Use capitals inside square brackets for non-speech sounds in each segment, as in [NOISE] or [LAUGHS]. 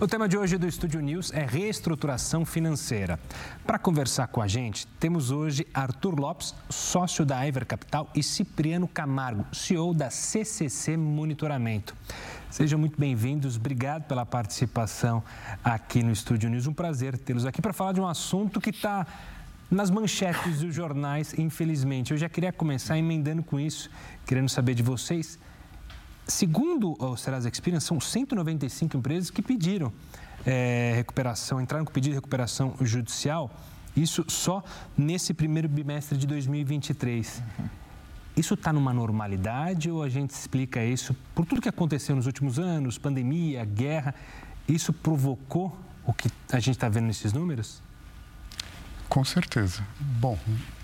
O tema de hoje do Estúdio News é reestruturação financeira. Para conversar com a gente, temos hoje Arthur Lopes, sócio da Iver Capital, e Cipriano Camargo, CEO da CCC Monitoramento. Sejam muito bem-vindos, obrigado pela participação aqui no Estúdio News. Um prazer tê-los aqui para falar de um assunto que está nas manchetes dos jornais, infelizmente. Eu já queria começar emendando com isso, querendo saber de vocês Segundo o Serasa Experience, são 195 empresas que pediram é, recuperação, entraram com pedido de recuperação judicial, isso só nesse primeiro bimestre de 2023. Uhum. Isso está numa normalidade ou a gente explica isso por tudo que aconteceu nos últimos anos, pandemia, guerra, isso provocou o que a gente está vendo nesses números? Com certeza. Bom,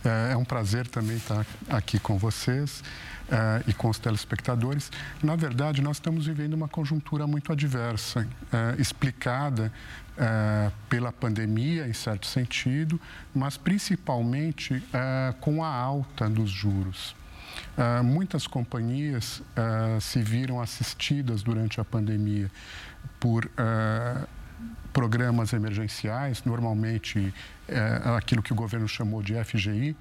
é, é um prazer também estar aqui com vocês uh, e com os telespectadores. Na verdade, nós estamos vivendo uma conjuntura muito adversa, uh, explicada uh, pela pandemia, em certo sentido, mas principalmente com a alta dos juros. muitas companhias se viram assistidas durante a pandemia por programas emergenciais, normalmente é, aquilo que o governo chamou de FGI,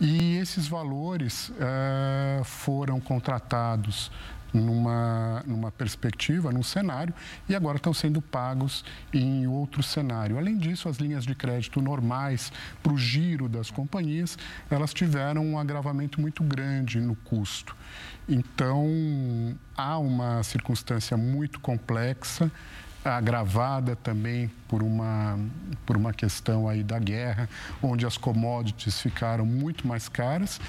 e esses valores é, foram contratados numa, numa perspectiva, num cenário, e agora estão sendo pagos em outro cenário. Além disso, as linhas de crédito normais para o giro das companhias, elas tiveram um agravamento muito grande no custo. Então, há uma circunstância muito complexa agravada também por uma, por uma questão aí da guerra, onde as commodities ficaram muito mais caras.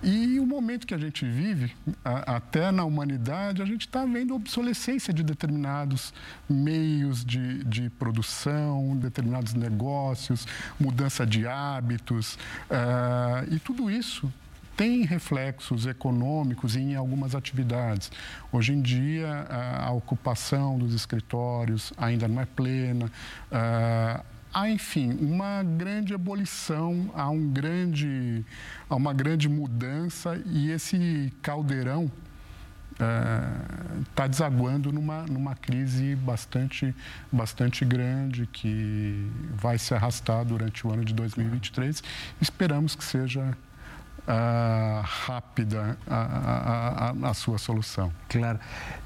E o momento que a gente vive, a, até na humanidade, a gente está vendo obsolescência de determinados meios de, de produção, determinados negócios, mudança de hábitos, uh, e tudo isso tem reflexos econômicos em algumas atividades. Hoje em dia, a ocupação dos escritórios ainda não é plena. Ah, há, enfim, uma grande abolição, há, um grande, há uma grande mudança e esse caldeirão está desaguando numa, numa crise bastante, bastante grande que vai se arrastar durante o ano de 2023. Esperamos que seja uh, rápida a, a, a, a, sua solução. Claro.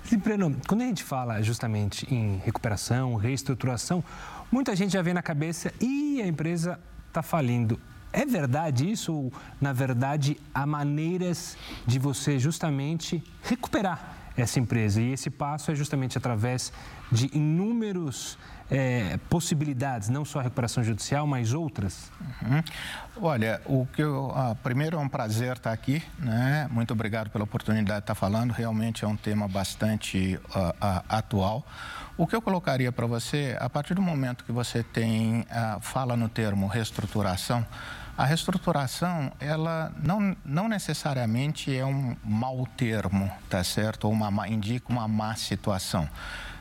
Cipriano, quando a gente fala justamente em recuperação, reestruturação, muita gente já vem na cabeça e a empresa está falindo. É verdade isso ou, na verdade, há maneiras de você justamente recuperar essa empresa? E esse passo é justamente através de inúmeros é, possibilidades, não só a recuperação judicial, mas outras? Uhum. Olha, o que eu, ah, primeiro é um prazer estar aqui, né? Muito obrigado pela oportunidade de estar falando. Realmente é um tema bastante uh, uh, atual. O que eu colocaria para você, a partir do momento que você tem uh, fala no termo reestruturação, a reestruturação, ela não, não necessariamente é um mau termo, tá certo? Ou uma, indica uma má situação.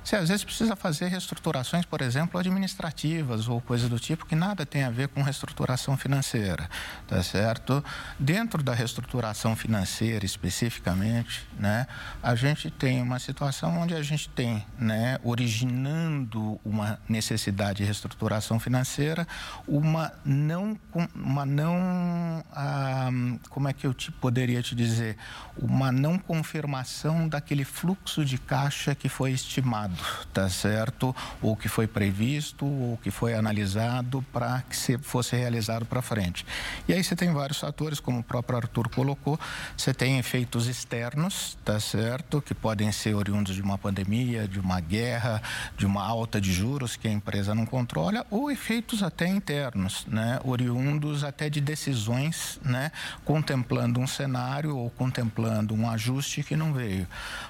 Você às vezes precisa fazer reestruturações, por exemplo, administrativas ou coisa do tipo, que nada tem a ver com reestruturação financeira, tá certo? Dentro da reestruturação financeira, especificamente, né, a gente tem uma situação onde a gente tem, né, originando uma necessidade de reestruturação financeira, uma não, uma não, ah, como é que eu te, poderia te dizer, uma não confirmação daquele fluxo de caixa que foi estimado tá certo? O que foi previsto, o que foi analisado para que se fosse realizado para frente. E aí você tem vários fatores, como o próprio Arthur colocou, você tem efeitos externos, tá certo? Que podem ser oriundos de uma pandemia, de uma guerra, de uma alta de juros que a empresa não controla, ou efeitos até internos, né? Oriundos até de decisões, né? Contemplando um cenário ou contemplando um ajuste que não veio.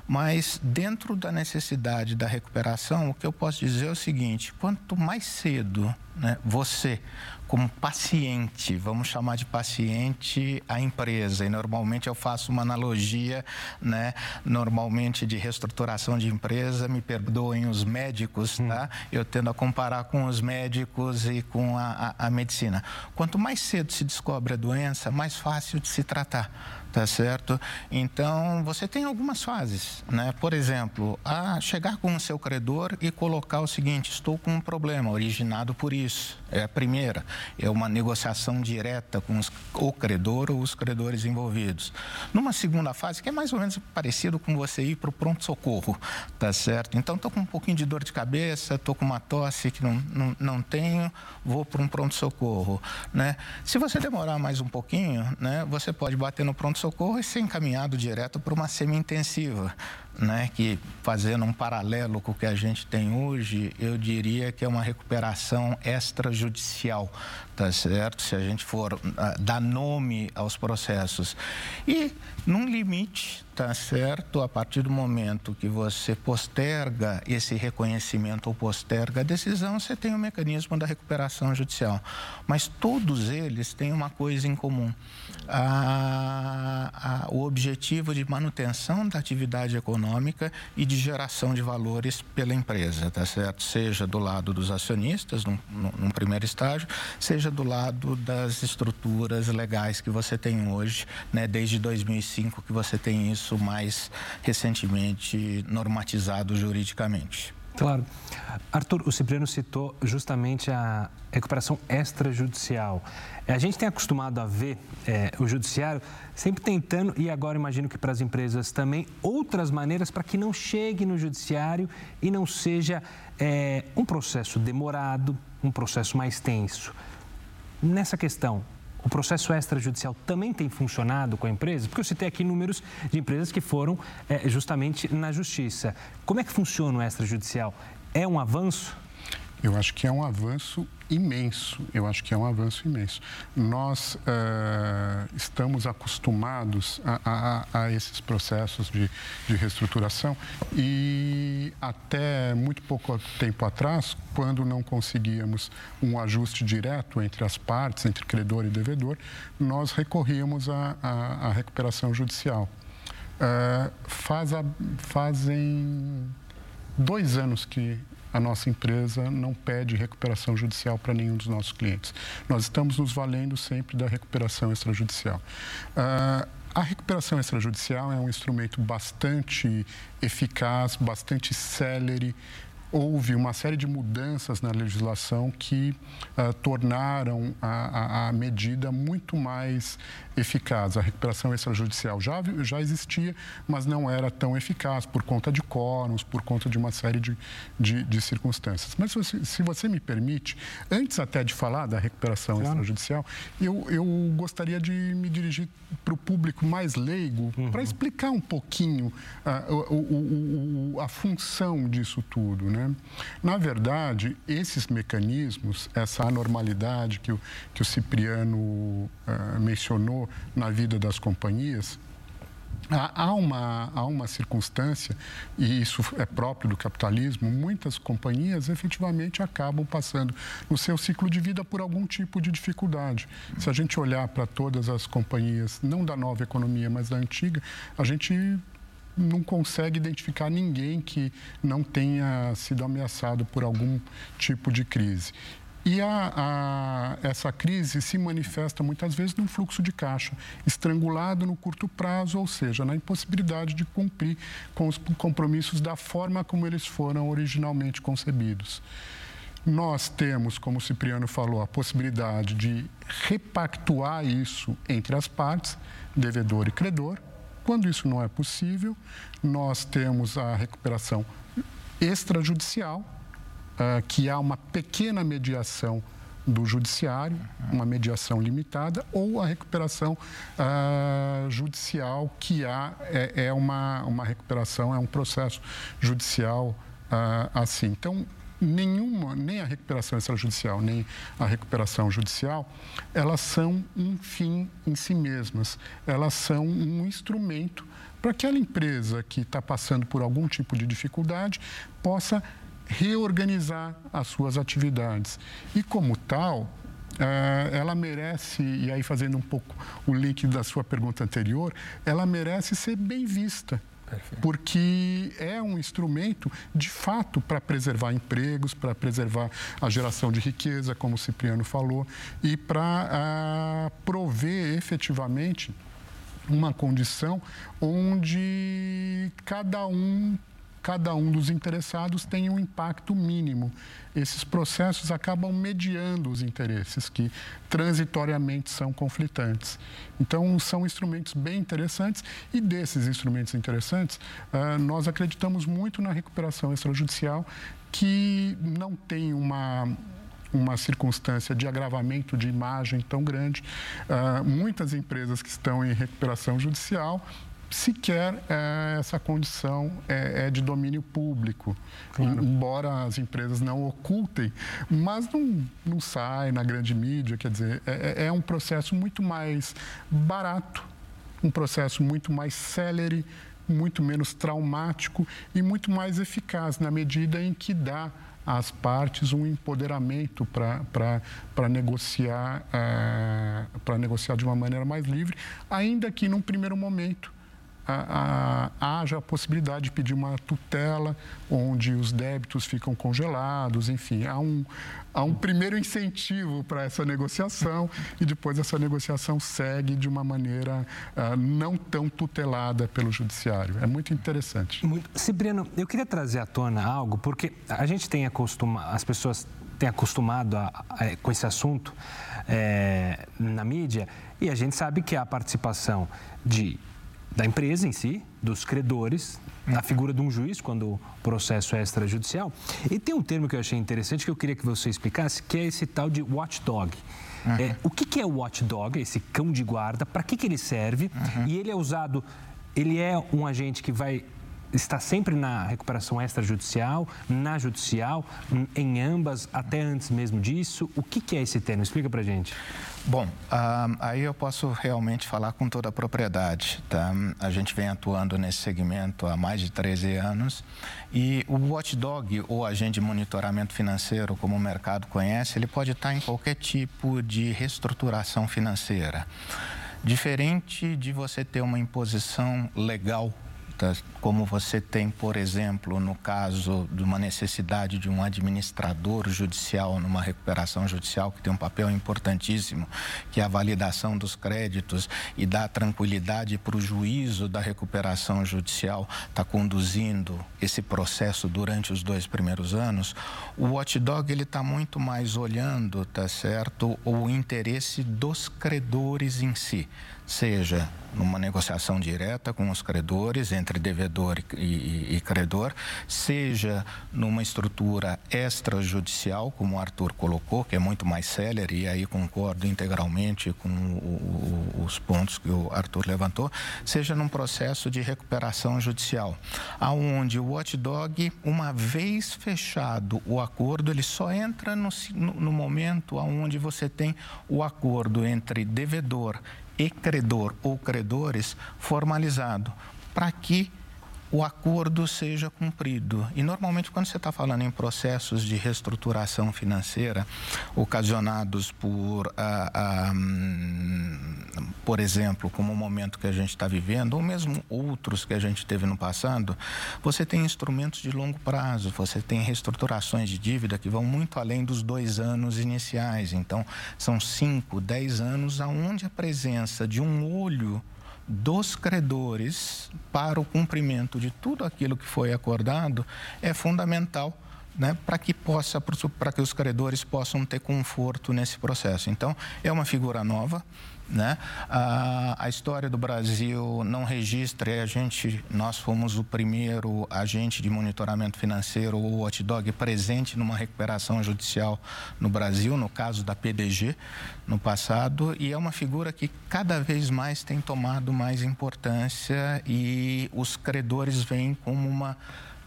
Mas dentro da necessidade da recuperação, o que eu posso dizer é o seguinte: quanto mais cedo né, você, como paciente, vamos chamar de paciente a empresa, e normalmente eu faço uma analogia, né, normalmente de reestruturação de empresa, me perdoem os médicos, hum. tá? Eu tendo a comparar com os médicos e com a, a, a medicina. Quanto mais cedo se descobre a doença, mais fácil de se tratar tá certo? Então, você tem algumas fases, né? Por exemplo, a chegar com o seu credor e colocar o seguinte, estou com um problema originado por isso. É a primeira, é uma negociação direta com os, o credor ou os credores envolvidos. Numa segunda fase, que é mais ou menos parecido com você ir para o pronto-socorro, tá certo? Então, estou com um pouquinho de dor de cabeça, estou com uma tosse que não, não, não tenho, vou para um pronto-socorro, né? Se você demorar mais um pouquinho, né, você pode bater no pronto pronto-socorro e ser encaminhado direto para uma semi-intensiva, né? que fazendo um paralelo com o que a gente tem hoje, eu diria que é uma recuperação extrajudicial, tá certo? Se a gente for uh, dar nome aos processos. E num limite, tá certo? A partir do momento que você posterga esse reconhecimento ou posterga a decisão, você tem o mecanismo da recuperação judicial. Mas todos eles têm uma coisa em comum a, a, o objetivo de manutenção da atividade econômica e de geração de valores pela empresa, tá certo? Seja do lado dos acionistas, num, num primeiro estágio, seja do lado das estruturas legais que você tem hoje, né? Desde 2005 que você tem isso mais recentemente normatizado juridicamente. Claro. Arthur, o Cipriano citou justamente a recuperação extrajudicial. A gente tem acostumado a ver é, o judiciário sempre tentando, e agora imagino que para as empresas também, outras maneiras para que não chegue no judiciário e não seja é, um processo demorado, um processo mais tenso. Nessa questão, o processo extrajudicial também tem funcionado com a empresa? Porque eu citei aqui números de empresas que foram é, justamente na justiça. Como é que funciona o extrajudicial? É um avanço? Eu acho que é um avanço imenso. Eu acho que é um avanço imenso. Nós uh, estamos acostumados a, a, a, esses processos de, de reestruturação e até muito pouco tempo atrás, quando não conseguíamos um ajuste direto entre as partes, entre credor e devedor, nós recorríamos à, recuperação judicial. Uh, faz a, fazem dois anos que a nossa empresa não pede recuperação judicial para nenhum dos nossos clientes. Nós estamos nos valendo sempre da recuperação extrajudicial. Uh, a recuperação extrajudicial é um instrumento bastante eficaz, bastante célere, houve uma série de mudanças na legislação que uh, tornaram a, a, medida muito mais eficaz. A recuperação extrajudicial já, já existia, mas não era tão eficaz por conta de quórums, por conta de uma série de, de, de circunstâncias. Mas, se, se, você me permite, antes até de falar da recuperação claro. extrajudicial, eu, eu gostaria de me dirigir para o público mais leigo uhum. para explicar um pouquinho uh, o, o, o, a função disso tudo. Né? Né? Na verdade, esses mecanismos, essa anormalidade que o, que o Cipriano uh, mencionou na vida das companhias, Há uma, há uma circunstância, e isso é próprio do capitalismo, muitas companhias efetivamente acabam passando no seu ciclo de vida por algum tipo de dificuldade. Se a gente olhar para todas as companhias, não da nova economia, mas da antiga, a gente não consegue identificar ninguém que não tenha sido ameaçado por algum tipo de crise. E a, a, essa crise se manifesta muitas vezes num fluxo de caixa estrangulado no curto prazo, ou seja, na impossibilidade de cumprir com os compromissos da forma como eles foram originalmente concebidos. Nós temos, como o Cipriano falou, a possibilidade de repactuar isso entre as partes, devedor e credor, quando isso não é possível, nós temos a recuperação extrajudicial, uh, que há uma pequena mediação do judiciário, uma mediação limitada, ou a recuperação uh, judicial, que há, é, é, uma, uma recuperação, é um processo judicial uh, assim. Então, nenhuma, nem a recuperação extrajudicial, nem a recuperação judicial, elas são um fim em si mesmas. Elas são um instrumento para aquela empresa que está passando por algum tipo de dificuldade possa reorganizar as suas atividades. E, como tal, eh, ela merece, e aí fazendo um pouco o link da sua pergunta anterior, ela merece ser bem vista Perfeito. porque é um instrumento, de fato, para preservar empregos, para preservar a geração de riqueza, como o Cipriano falou, e para ah, prover efetivamente uma condição onde cada um cada um dos interessados tem um impacto mínimo. Esses processos acabam mediando os interesses que transitoriamente são conflitantes. Então, são instrumentos bem interessantes e desses instrumentos interessantes, ah, nós acreditamos muito na recuperação extrajudicial que não tem uma uma circunstância de agravamento de imagem tão grande. Uh, muitas empresas que estão em recuperação judicial sequer é, essa condição é, é, de domínio público. Claro. Embora as empresas não ocultem, mas não, não sai na grande mídia, quer dizer, é, é, é um processo muito mais barato, um processo muito mais célere, muito menos traumático e muito mais eficaz na medida em que dá às partes um empoderamento para negociar, para negociar de uma maneira mais livre, ainda que num primeiro momento haja a possibilidade de pedir uma tutela, onde os débitos ficam congelados, enfim, há um, há um primeiro incentivo para essa negociação e depois essa negociação segue de uma maneira uh, não tão tutelada pelo judiciário. É muito interessante. Muito. Cipriano, eu queria trazer à tona algo, porque a gente tem acostumado, as pessoas têm acostumado a, a, com esse assunto é, na mídia e a gente sabe que a participação de da empresa em si, dos credores, uhum. da figura de um juiz quando o processo é extrajudicial. E tem um termo que eu achei interessante que eu queria que você explicasse, que é esse tal de watchdog. Uhum. É, o que, que é o watchdog, esse cão de guarda, para que, que ele serve? Uhum. E ele é usado, ele é um agente que vai está sempre na recuperação extrajudicial, na judicial, em ambas, até antes mesmo disso. O que, que é esse termo? Explica para gente. Bom, aí eu posso realmente falar com toda a propriedade. Tá? A gente vem atuando nesse segmento há mais de 13 anos e o watchdog, ou agente de monitoramento financeiro, como o mercado conhece, ele pode estar em qualquer tipo de reestruturação financeira. Diferente de você ter uma imposição legal como você tem, por exemplo, no caso de uma necessidade de um administrador judicial numa recuperação judicial, que tem um papel importantíssimo, que é a validação dos créditos e dá tranquilidade para o juízo da recuperação judicial estar tá conduzindo esse processo durante os dois primeiros anos, o watchdog ele está muito mais olhando, tá certo, o interesse dos credores em si seja numa negociação direta com os credores, entre devedor e, e, e credor, seja numa estrutura extrajudicial, como o Arthur colocou, que é muito mais célere, e aí concordo integralmente com o, o, os pontos que o Arthur levantou, seja num processo de recuperação judicial, aonde o watchdog, uma vez fechado o acordo, ele só entra no, no, momento onde você tem o acordo entre devedor e credor ou credores formalizado, para que o acordo seja cumprido. E normalmente, quando você está falando em processos de reestruturação financeira ocasionados por, ah, ah, por exemplo, como o momento que a gente está vivendo, ou mesmo outros que a gente teve no passado, você tem instrumentos de longo prazo, você tem reestruturações de dívida que vão muito além dos dois anos iniciais. Então, são cinco, dez anos aonde a presença de um olho dos credores para o cumprimento de tudo aquilo que foi acordado é fundamental né, para que possa para que os credores possam ter conforto nesse processo. Então é uma figura nova, né? A, a, história do Brasil não registra, a gente, nós fomos o primeiro agente de monitoramento financeiro, o watchdog, presente numa recuperação judicial no Brasil, no caso da PDG, no passado, e é uma figura que cada vez mais tem tomado mais importância e os credores veem como uma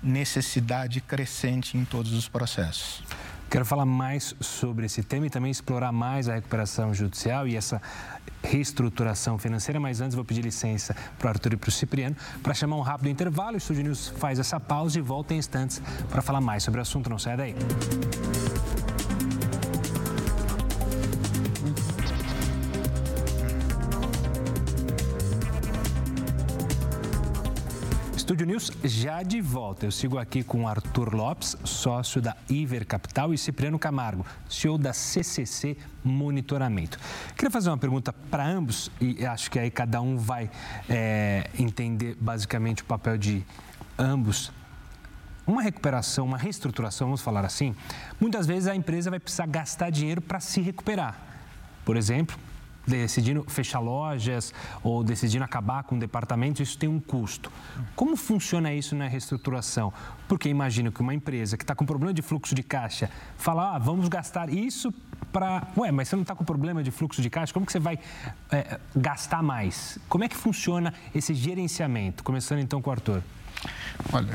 necessidade crescente em todos os processos. Quero falar mais sobre esse tema e também explorar mais a recuperação judicial e essa reestruturação financeira, mas antes vou pedir licença para o Arthur e para o Cipriano para chamar um rápido intervalo. O Estúdio News faz essa pausa e volta em instantes para falar mais sobre o assunto. Não saia daí. Estúdio News já de volta. Eu sigo aqui com Arthur Lopes, sócio da Iver Capital, e Cipriano Camargo, CEO da CCC Monitoramento. Queria fazer uma pergunta para ambos, e acho que aí cada um vai é, entender basicamente o papel de ambos uma recuperação, uma reestruturação, vamos falar assim, muitas vezes a empresa vai precisar gastar dinheiro para se recuperar. Por exemplo, decidindo fechar lojas ou decidindo acabar com departamentos, isso tem um custo. Como funciona isso na reestruturação? Porque imagino que uma empresa que está com problema de fluxo de caixa fala, ah, vamos gastar isso para. Ué, mas você não está com problema de fluxo de caixa, como que você vai é, gastar mais? Como é que funciona esse gerenciamento? Começando então com o Arthur. Olha,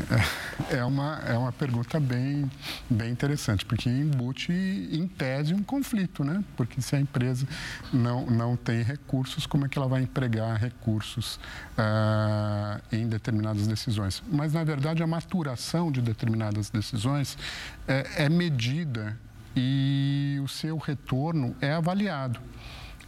é, é uma, é uma pergunta bem, bem interessante, porque embute, em tese, um conflito, né? Porque se a empresa não, não tem recursos, como é que ela vai empregar recursos ah, em determinadas decisões? Mas, na verdade, a maturação de determinadas decisões é, é medida e o seu retorno é avaliado.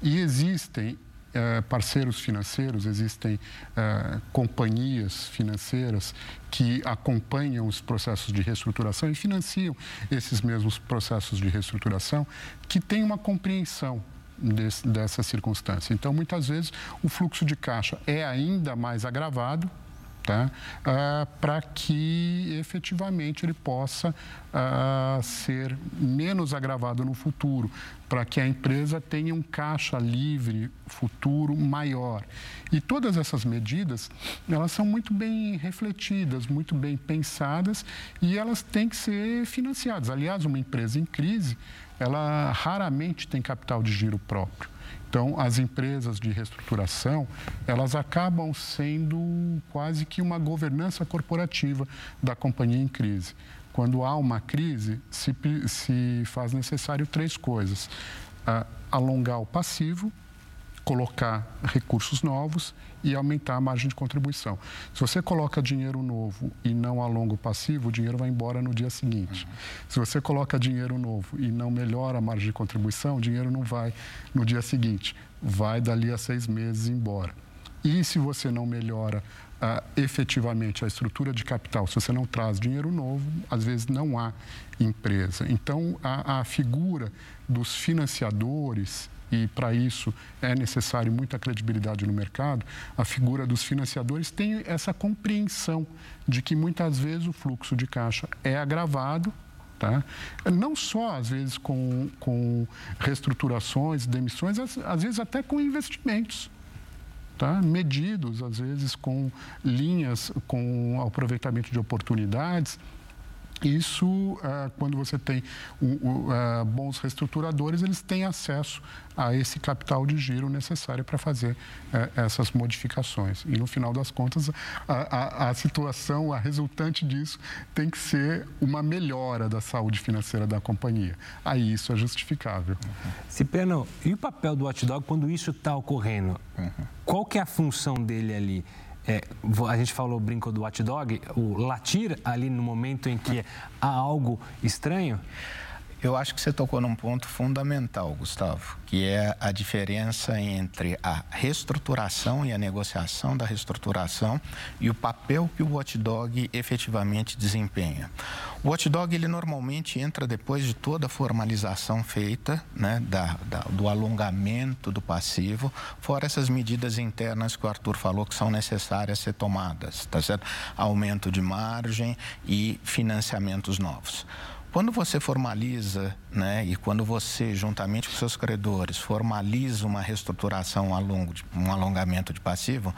E existem eh, parceiros financeiros, existem eh, companhias financeiras que acompanham os processos de reestruturação e financiam esses mesmos processos de reestruturação, que têm uma compreensão desse, dessa circunstância. Então, muitas vezes, o fluxo de caixa é ainda mais agravado tá? Ah, para que efetivamente ele possa ah, ser menos agravado no futuro, para que a empresa tenha um caixa livre futuro maior. E todas essas medidas, elas são muito bem refletidas, muito bem pensadas e elas têm que ser financiadas. Aliás, uma empresa em crise, ela raramente tem capital de giro próprio. Então, as empresas de reestruturação, elas acabam sendo quase que uma governança corporativa da companhia em crise. Quando há uma crise, se, se faz necessário três coisas: ah, alongar o passivo, colocar recursos novos e aumentar a margem de contribuição. Se você coloca dinheiro novo e não alonga o passivo, o dinheiro vai embora no dia seguinte. Se você coloca dinheiro novo e não melhora a margem de contribuição, o dinheiro não vai no dia seguinte, vai dali a seis meses embora. E se você não melhora uh, efetivamente a estrutura de capital, se você não traz dinheiro novo, às vezes não há empresa. Então, a, a figura dos financiadores e para isso é necessário muita credibilidade no mercado, a figura dos financiadores tem essa compreensão de que muitas vezes o fluxo de caixa é agravado Tá? Não só, às vezes, com, com reestruturações, demissões, às, às vezes até com investimentos. Tá? medidos, às vezes com linhas, com aproveitamento de oportunidades isso, ah, quando você tem ah, bons reestruturadores, eles têm acesso a esse capital de giro necessário para fazer eh, essas modificações. E, no final das contas, a, a, a, situação, a resultante disso, tem que ser uma melhora da saúde financeira da companhia. Aí isso é justificável. Uhum. Cipriano, e o papel do watchdog quando isso está ocorrendo? Uhum. Qual que é a função dele ali? É, a gente falou, brinco do hot dog, o latir ali no momento em que há algo estranho? Eu acho que você tocou num ponto fundamental, Gustavo, que é a diferença entre a reestruturação e a negociação da reestruturação e o papel que o watchdog efetivamente desempenha. O watchdog, ele normalmente entra depois de toda a formalização feita, né, da, da, do alongamento do passivo, fora essas medidas internas que o Arthur falou que são necessárias ser tomadas, tá certo? Aumento de margem e financiamentos novos. Quando você formaliza, né, e quando você, juntamente com seus credores, formaliza uma reestruturação ao longo um alongamento de passivo,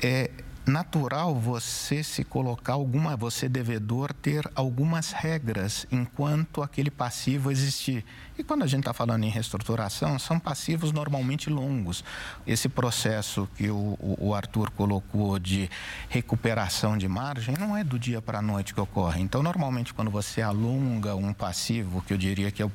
é, natural você se colocar alguma, você devedor ter algumas regras enquanto aquele passivo existir. E quando a gente está falando em reestruturação, são passivos normalmente longos. Esse processo que o, o Arthur colocou de recuperação de margem não é do dia para a noite que ocorre. Então, normalmente, quando você alonga um passivo, que eu diria que é o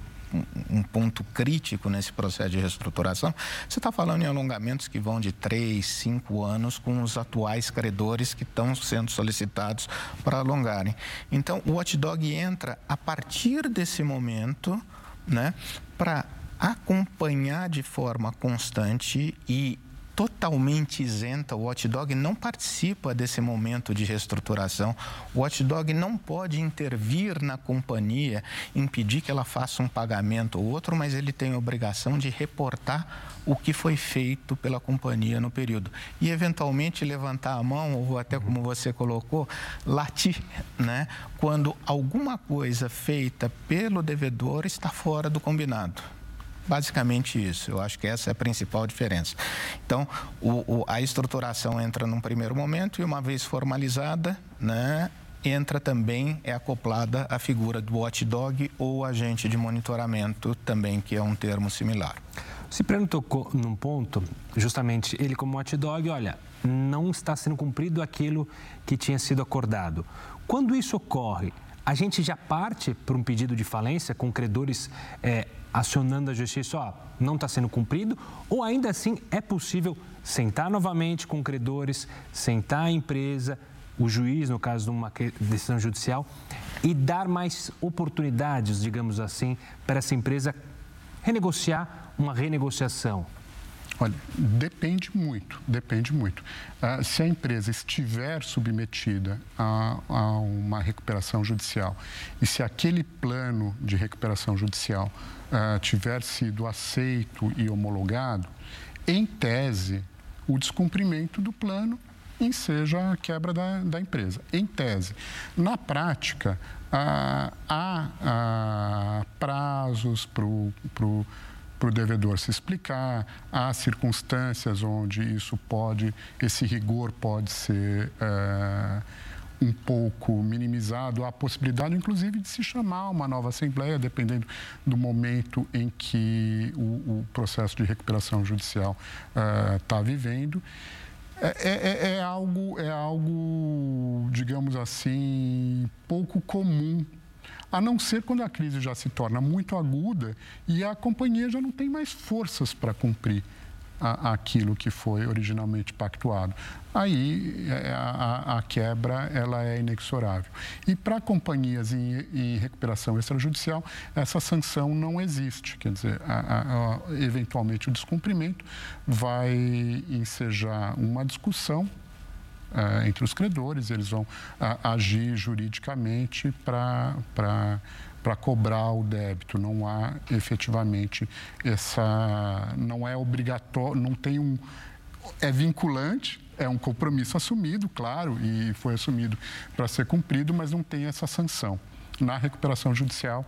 um ponto crítico nesse processo de reestruturação, você está falando em alongamentos que vão de três, cinco anos com os atuais credores que estão sendo solicitados para alongarem. Então, o watchdog entra a partir desse momento né, para acompanhar de forma constante e totalmente isenta, o watchdog não participa desse momento de reestruturação. O watchdog não pode intervir na companhia, impedir que ela faça um pagamento ou outro, mas ele tem a obrigação de reportar o que foi feito pela companhia no período. E, eventualmente, levantar a mão, ou até como você colocou, latir, né? quando alguma coisa feita pelo devedor está fora do combinado. Basicamente isso, eu acho que essa é a principal diferença. Então, o, o, a estruturação entra num primeiro momento e, uma vez formalizada, né, entra também, é acoplada a figura do watchdog ou agente de monitoramento, também, que é um termo similar. O Cipriano tocou num ponto, justamente ele como watchdog, olha, não está sendo cumprido aquilo que tinha sido acordado. Quando isso ocorre, a gente já parte para um pedido de falência com credores é, acionando a justiça, ó, não está sendo cumprido, ou ainda assim é possível sentar novamente com credores, sentar a empresa, o juiz, no caso de uma decisão judicial, e dar mais oportunidades, digamos assim, para essa empresa renegociar uma renegociação? Olha, depende muito, depende muito. Uh, se a empresa estiver submetida a, a, uma recuperação judicial e se aquele plano de recuperação judicial uh, tiver sido aceito e homologado, em tese, o descumprimento do plano enseja a quebra da, da empresa, em tese. Na prática, uh, há prazos para o para o devedor se explicar, há circunstâncias onde isso pode, esse rigor pode ser é, um pouco minimizado, há a possibilidade, inclusive, de se chamar uma nova assembleia, dependendo do momento em que o, o processo de recuperação judicial está eh, vivendo. É, é, é, é, algo, é algo, digamos assim, pouco comum a não ser quando a crise já se torna muito aguda e a companhia já não tem mais forças para cumprir a, aquilo que foi originalmente pactuado. Aí é, a, a, quebra ela é inexorável. E para companhias em, em, recuperação extrajudicial, essa sanção não existe. Quer dizer, eventualmente o descumprimento vai ensejar uma discussão uh, entre os credores, eles vão uh, agir juridicamente para para cobrar o débito. Não há efetivamente essa. Não é obrigatório, não tem um. É vinculante, é um compromisso assumido, claro, e foi assumido para ser cumprido, mas não tem essa sanção. Na recuperação judicial,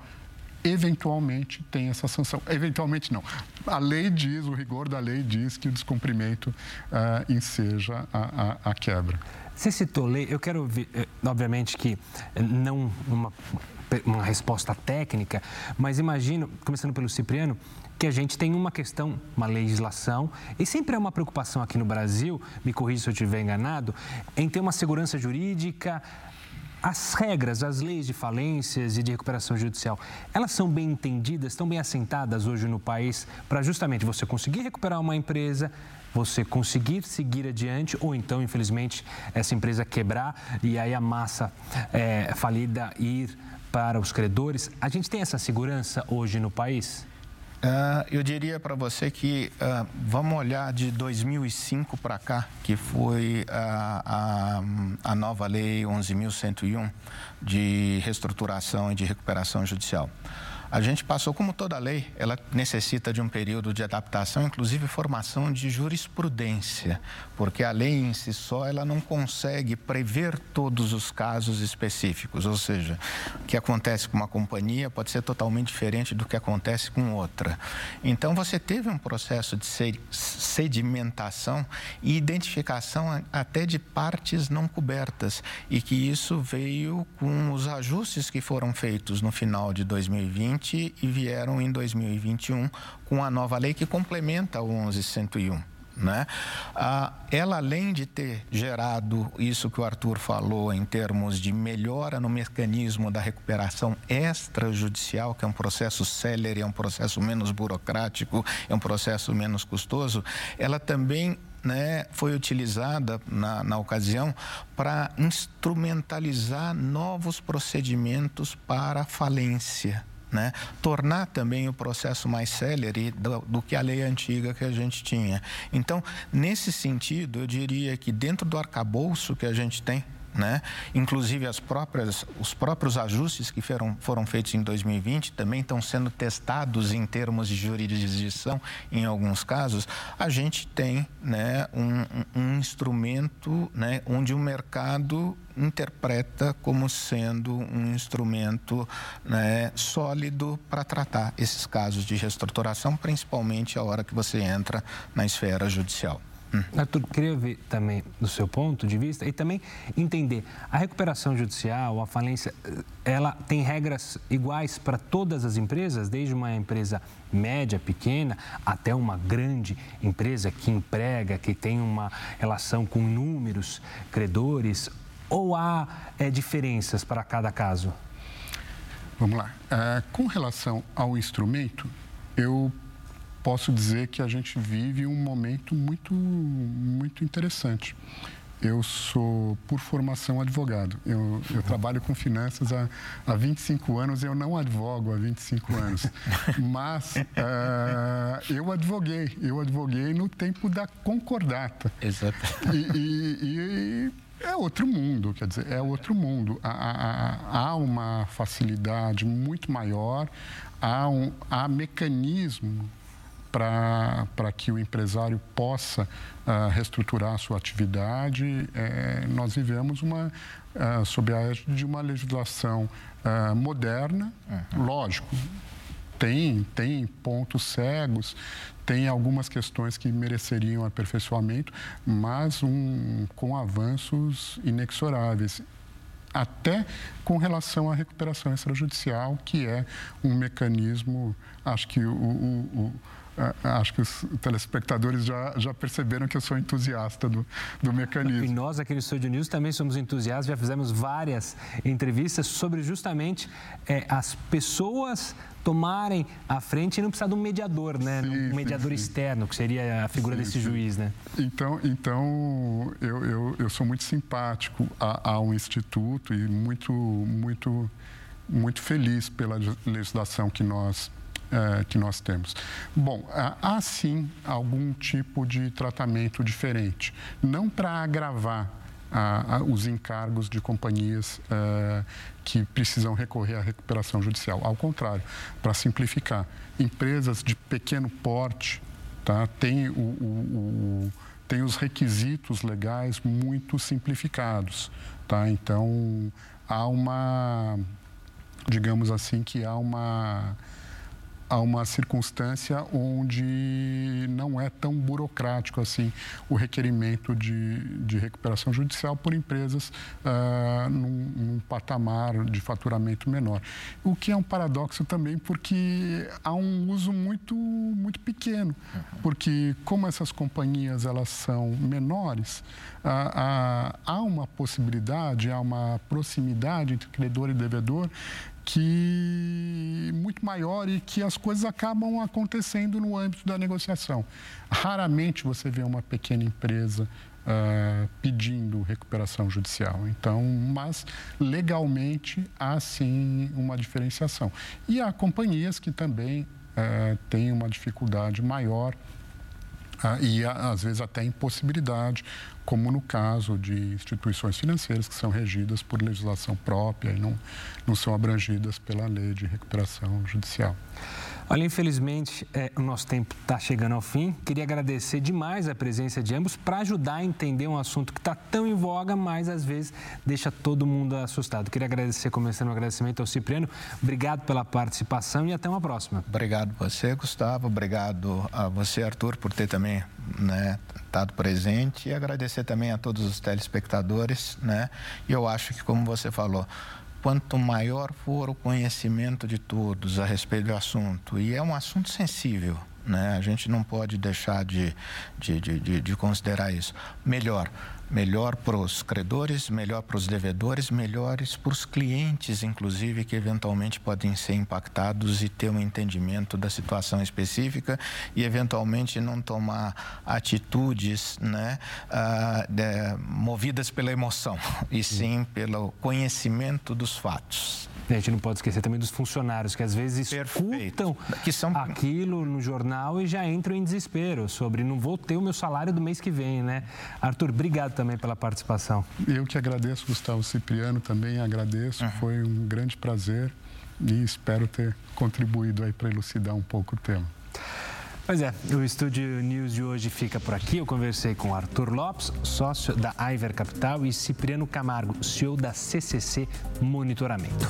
eventualmente tem essa sanção. Eventualmente não. A lei diz, o rigor da lei diz que o descumprimento uh, enseja a, a, a, quebra. Você citou lei, eu quero ver, eh, obviamente que não uma, uma resposta técnica, mas imagino, começando pelo Cipriano, que a gente tem uma questão, uma legislação, e sempre é uma preocupação aqui no Brasil, me corrija se eu estiver enganado, em ter uma segurança jurídica, as regras, as leis de falências e de recuperação judicial, elas são bem entendidas, estão bem assentadas hoje no país para justamente você conseguir recuperar uma empresa, você conseguir seguir adiante ou então, infelizmente, essa empresa quebrar e aí a massa é, falida ir para os credores. A gente tem essa segurança hoje no país? Uh, eu diria para você que uh, vamos olhar de 2005 para cá, que foi a, a, a nova lei 11.101 de reestruturação e de recuperação judicial. A gente passou, como toda lei, ela necessita de um período de adaptação, inclusive formação de jurisprudência, porque a lei em si só ela não consegue prever todos os casos específicos, ou seja, o que acontece com uma companhia pode ser totalmente diferente do que acontece com outra. Então, você teve um processo de sedimentação e identificação até de partes não cobertas, e que isso veio com os ajustes que foram feitos no final de 2020 2020 e vieram em 2021 com a nova lei que complementa o 1101. Né? Ah, ela, além de ter gerado isso que o Arthur falou em termos de melhora no mecanismo da recuperação extrajudicial, que é um processo célere, é um processo menos burocrático, é um processo menos custoso, ela também né, foi utilizada na, na ocasião para instrumentalizar novos procedimentos para falência né, tornar também o processo mais célere do, do, que a lei antiga que a gente tinha. Então, nesse sentido, eu diria que dentro do arcabouço que a gente tem, né? Inclusive as próprias, os próprios ajustes que foram, foram feitos em 2020 também estão sendo testados em termos de jurisdição em alguns casos. A gente tem né, um, um instrumento né, onde o mercado interpreta como sendo um instrumento né, sólido para tratar esses casos de reestruturação, principalmente a hora que você entra na esfera judicial. Hum. Arthur, queria ver também do seu ponto de vista e também entender a recuperação judicial, a falência, ela tem regras iguais para todas as empresas, desde uma empresa média, pequena, até uma grande empresa que emprega, que tem uma relação com inúmeros credores, ou há é, diferenças para cada caso? Vamos lá. É, com relação ao instrumento, eu posso dizer que a gente vive um momento muito, muito interessante. Eu sou, por formação, advogado. Eu, eu trabalho com finanças há, há 25 anos. Eu não advogo há 25 anos. [LAUGHS] Mas uh, eu advoguei. Eu advoguei no tempo da concordata. Exato. E, e, e é outro mundo, quer dizer, é outro mundo. Há, há, há uma facilidade muito maior, há, um, há mecanismo para que o empresário possa uh, reestruturar a sua atividade. É, nós vivemos uma, uh, sob a égide de uma legislação uh, moderna, uhum. lógico, tem, tem pontos cegos, tem algumas questões que mereceriam aperfeiçoamento, mas um, com avanços inexoráveis até com relação à recuperação extrajudicial, que é um mecanismo, acho que o, o, acho que os telespectadores já, já perceberam que eu sou entusiasta do, do mecanismo. E nós aqui no Studio News também somos entusiastas, já fizemos várias entrevistas sobre justamente é, as pessoas tomarem a frente e não precisar de um mediador, né? Sim, um mediador sim, sim. externo, que seria a figura desse juiz, né? Então, então eu, eu, eu sou muito simpático a, a um instituto e muito, muito, muito feliz pela legislação que nós é, que nós temos. Bom, há sim algum tipo de tratamento diferente, não para agravar a, a, os encargos de companhias é, que precisam recorrer à recuperação judicial. Ao contrário, para simplificar, empresas de pequeno porte tá, têm, o, o, o, têm os requisitos legais muito simplificados. Tá? Então, há uma, digamos assim, que há uma a uma circunstância onde não é tão burocrático assim o requerimento de, de recuperação judicial por empresas uh, num, num, patamar de faturamento menor. O que é um paradoxo também porque há um uso muito, muito pequeno, porque como essas companhias elas são menores, uh, uh, há uma possibilidade, há uma proximidade entre credor e devedor que muito maior e que as coisas acabam acontecendo no âmbito da negociação. Raramente você vê uma pequena empresa uh, pedindo recuperação judicial. Então, mas legalmente há sim uma diferenciação. E há companhias que também uh, têm uma dificuldade maior uh, e às vezes até impossibilidade como no caso de instituições financeiras que são regidas por legislação própria e não, não são abrangidas pela lei de recuperação judicial. Olha, infelizmente, é, o nosso tempo está chegando ao fim. Queria agradecer demais a presença de ambos para ajudar a entender um assunto que está tão em voga, mas às vezes deixa todo mundo assustado. Queria agradecer, começando o um agradecimento ao Cipriano. Obrigado pela participação e até uma próxima. Obrigado você, Gustavo. Obrigado a você, Arthur, por ter também né, estado presente e agradecer também a todos os telespectadores. Né? E eu acho que, como você falou, quanto maior for o conhecimento de todos a respeito do assunto, e é um assunto sensível, né? a gente não pode deixar de, de, de, de considerar isso, melhor melhor para os credores, melhor para os devedores, melhores para os clientes, inclusive, que eventualmente podem ser impactados e ter um entendimento da situação específica e, eventualmente, não tomar atitudes né, uh, de, movidas pela emoção, [LAUGHS] e sim pelo conhecimento dos fatos. A gente não pode esquecer também dos funcionários que às vezes escutam que são... aquilo no jornal e já entram em desespero sobre não vou ter o meu salário do mês que vem, né? Arthur, obrigado também pela participação. Eu que agradeço, Gustavo Cipriano, também agradeço. Uhum. Foi um grande prazer e espero ter contribuído aí para elucidar um pouco o tema. Pois é, o Estúdio News de hoje fica por aqui. Eu conversei com Arthur Lopes, sócio da Iver Capital, e Cipriano Camargo, CEO da CCC Monitoramento.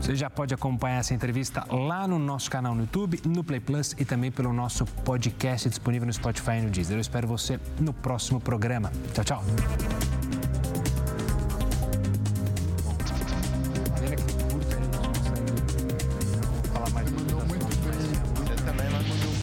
Você já pode acompanhar essa entrevista lá no nosso canal no YouTube, no Play Plus e também pelo nosso podcast disponível no Spotify e no Deezer. Eu espero você no próximo programa. Tchau, tchau.